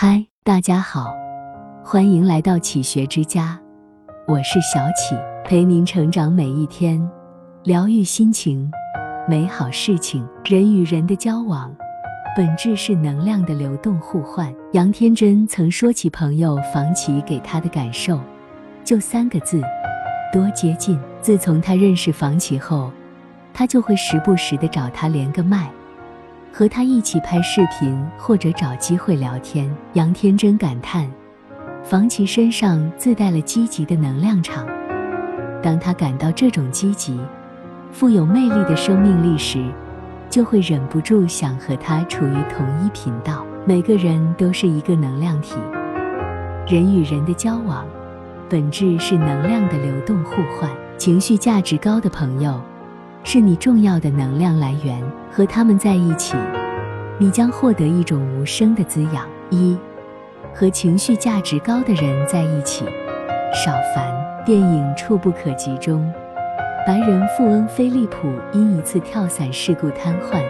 嗨，大家好，欢迎来到启学之家，我是小启，陪您成长每一天，疗愈心情，美好事情。人与人的交往，本质是能量的流动互换。杨天真曾说起朋友房琪给他的感受，就三个字：多接近。自从他认识房琪后，他就会时不时的找他连个麦。和他一起拍视频，或者找机会聊天。杨天真感叹，房琪身上自带了积极的能量场。当他感到这种积极、富有魅力的生命力时，就会忍不住想和他处于同一频道。每个人都是一个能量体，人与人的交往，本质是能量的流动互换。情绪价值高的朋友。是你重要的能量来源，和他们在一起，你将获得一种无声的滋养。一，和情绪价值高的人在一起，少烦。电影《触不可及》中，白人富翁菲利普因一次跳伞事故瘫痪，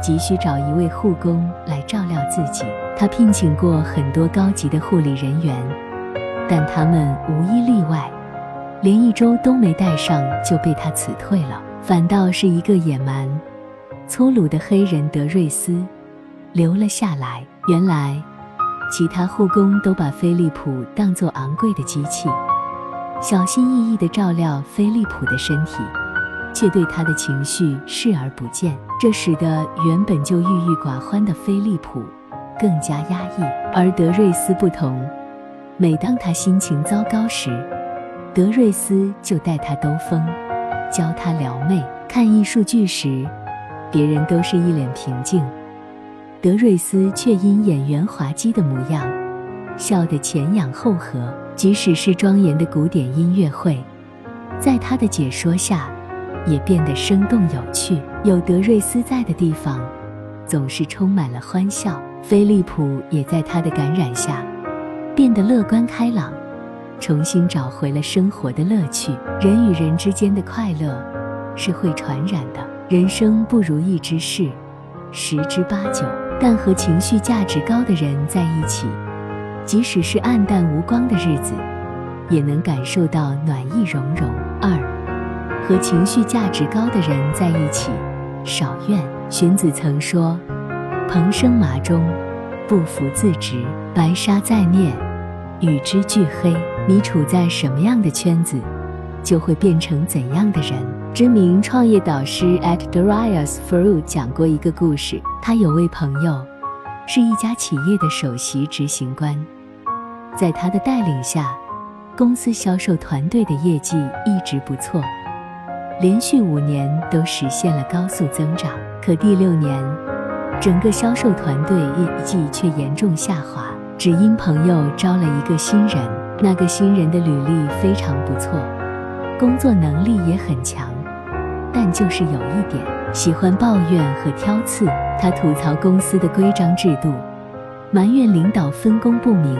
急需找一位护工来照料自己。他聘请过很多高级的护理人员，但他们无一例外，连一周都没带上就被他辞退了。反倒是一个野蛮、粗鲁的黑人德瑞斯留了下来。原来，其他护工都把菲利普当作昂贵的机器，小心翼翼地照料菲利普的身体，却对他的情绪视而不见。这使得原本就郁郁寡欢的菲利普更加压抑。而德瑞斯不同，每当他心情糟糕时，德瑞斯就带他兜风。教他撩妹，看艺术剧时，别人都是一脸平静，德瑞斯却因演员滑稽的模样，笑得前仰后合。即使是庄严的古典音乐会，在他的解说下，也变得生动有趣。有德瑞斯在的地方，总是充满了欢笑。菲利普也在他的感染下，变得乐观开朗。重新找回了生活的乐趣。人与人之间的快乐是会传染的。人生不如意之事十之八九，但和情绪价值高的人在一起，即使是暗淡无光的日子，也能感受到暖意融融。二，和情绪价值高的人在一起，少怨。荀子曾说：“蓬生麻中，不服自直；白沙在面，与之俱黑。”你处在什么样的圈子，就会变成怎样的人。知名创业导师 At Darius Fru 讲过一个故事。他有位朋友，是一家企业的首席执行官，在他的带领下，公司销售团队的业绩一直不错，连续五年都实现了高速增长。可第六年，整个销售团队业绩却严重下滑，只因朋友招了一个新人。那个新人的履历非常不错，工作能力也很强，但就是有一点喜欢抱怨和挑刺。他吐槽公司的规章制度，埋怨领导分工不明，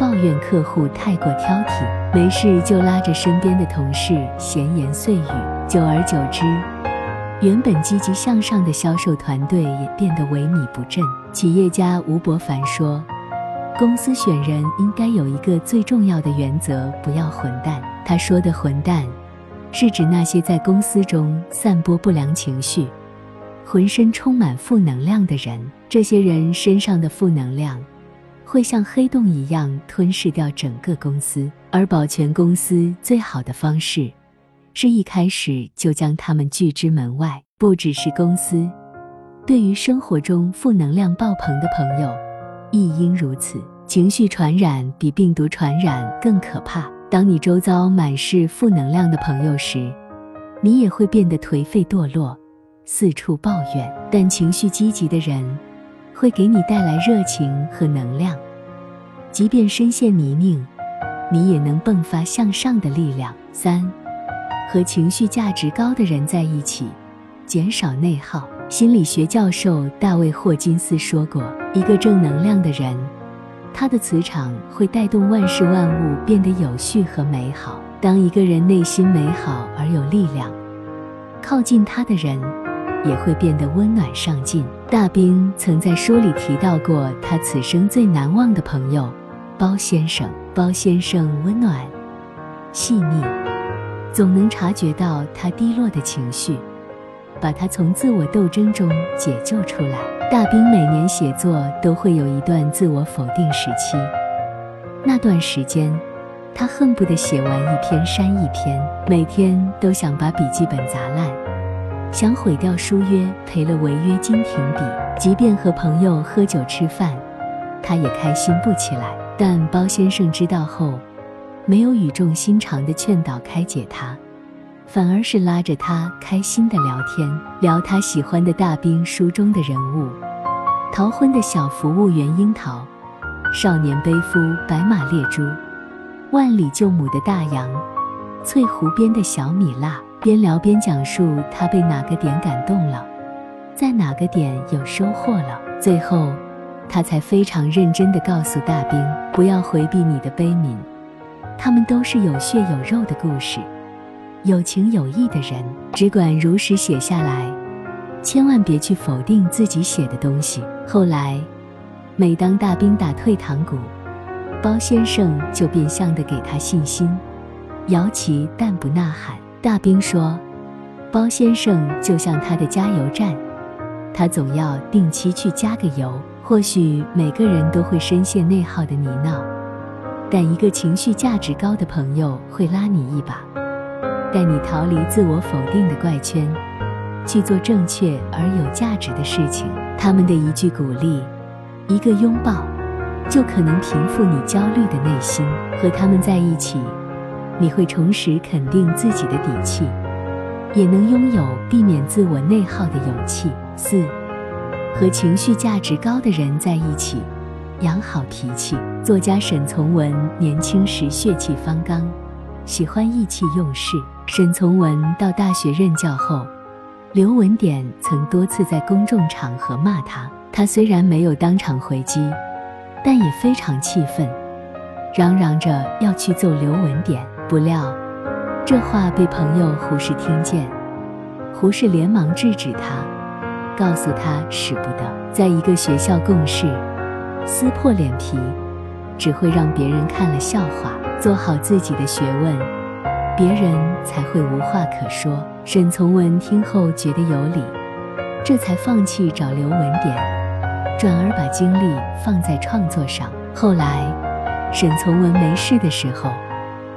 抱怨客户太过挑剔，没事就拉着身边的同事闲言碎语。久而久之，原本积极向上的销售团队也变得萎靡不振。企业家吴伯凡说。公司选人应该有一个最重要的原则：不要混蛋。他说的“混蛋”，是指那些在公司中散播不良情绪、浑身充满负能量的人。这些人身上的负能量会像黑洞一样吞噬掉整个公司。而保全公司最好的方式，是一开始就将他们拒之门外。不只是公司，对于生活中负能量爆棚的朋友。亦应如此。情绪传染比病毒传染更可怕。当你周遭满是负能量的朋友时，你也会变得颓废堕落，四处抱怨。但情绪积极的人，会给你带来热情和能量，即便深陷泥泞，你也能迸发向上的力量。三，和情绪价值高的人在一起，减少内耗。心理学教授大卫霍金斯说过。一个正能量的人，他的磁场会带动万事万物变得有序和美好。当一个人内心美好而有力量，靠近他的人也会变得温暖上进。大兵曾在书里提到过他此生最难忘的朋友包先生。包先生温暖、细腻，总能察觉到他低落的情绪，把他从自我斗争中解救出来。大兵每年写作都会有一段自我否定时期，那段时间。他恨不得写完一篇删一篇，每天都想把笔记本砸烂，想毁掉书约，赔了违约金停笔。即便和朋友喝酒吃饭，他也开心不起来。但包先生知道后，没有语重心长地劝导开解他，反而是拉着他开心的聊天，聊他喜欢的大兵书中的人物：逃婚的小服务员樱桃，少年背夫白马猎猪。万里救母的大洋，翠湖边的小米辣，边聊边讲述他被哪个点感动了，在哪个点有收获了。最后，他才非常认真地告诉大兵，不要回避你的悲悯，他们都是有血有肉的故事，有情有义的人，只管如实写下来，千万别去否定自己写的东西。后来，每当大兵打退堂鼓。包先生就变相的给他信心，摇旗但不呐喊。大兵说，包先生就像他的加油站，他总要定期去加个油。或许每个人都会深陷内耗的泥淖，但一个情绪价值高的朋友会拉你一把，带你逃离自我否定的怪圈，去做正确而有价值的事情。他们的一句鼓励，一个拥抱。就可能平复你焦虑的内心。和他们在一起，你会重拾肯定自己的底气，也能拥有避免自我内耗的勇气。四，和情绪价值高的人在一起，养好脾气。作家沈从文年轻时血气方刚，喜欢意气用事。沈从文到大学任教后，刘文典曾多次在公众场合骂他，他虽然没有当场回击。但也非常气愤，嚷嚷着要去揍刘文典。不料，这话被朋友胡适听见，胡适连忙制止他，告诉他使不得，在一个学校共事，撕破脸皮只会让别人看了笑话。做好自己的学问，别人才会无话可说。沈从文听后觉得有理，这才放弃找刘文典。转而把精力放在创作上。后来，沈从文没事的时候，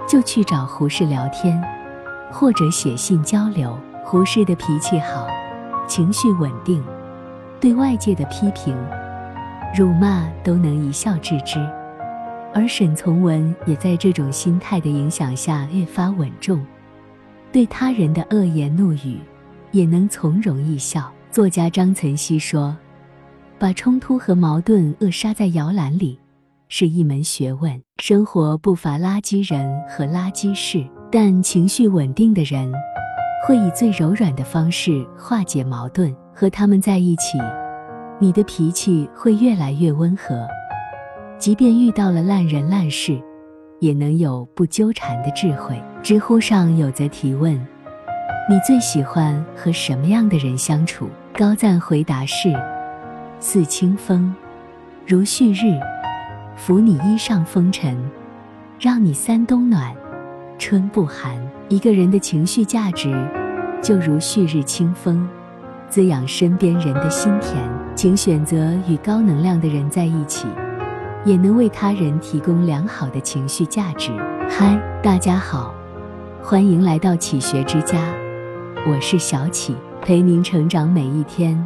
就去找胡适聊天，或者写信交流。胡适的脾气好，情绪稳定，对外界的批评、辱骂都能一笑置之。而沈从文也在这种心态的影响下越发稳重，对他人的恶言怒语也能从容一笑。作家张岑曦说。把冲突和矛盾扼杀在摇篮里，是一门学问。生活不乏垃圾人和垃圾事，但情绪稳定的人，会以最柔软的方式化解矛盾。和他们在一起，你的脾气会越来越温和，即便遇到了烂人烂事，也能有不纠缠的智慧。知乎上有则提问：你最喜欢和什么样的人相处？高赞回答是。似清风，如旭日，拂你衣上风尘，让你三冬暖，春不寒。一个人的情绪价值，就如旭日清风，滋养身边人的心田。请选择与高能量的人在一起，也能为他人提供良好的情绪价值。嗨，大家好，欢迎来到启学之家，我是小启，陪您成长每一天。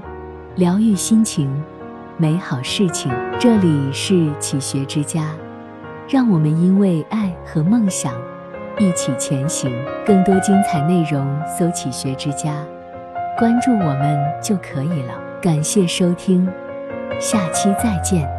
疗愈心情，美好事情。这里是启学之家，让我们因为爱和梦想一起前行。更多精彩内容，搜“启学之家”，关注我们就可以了。感谢收听，下期再见。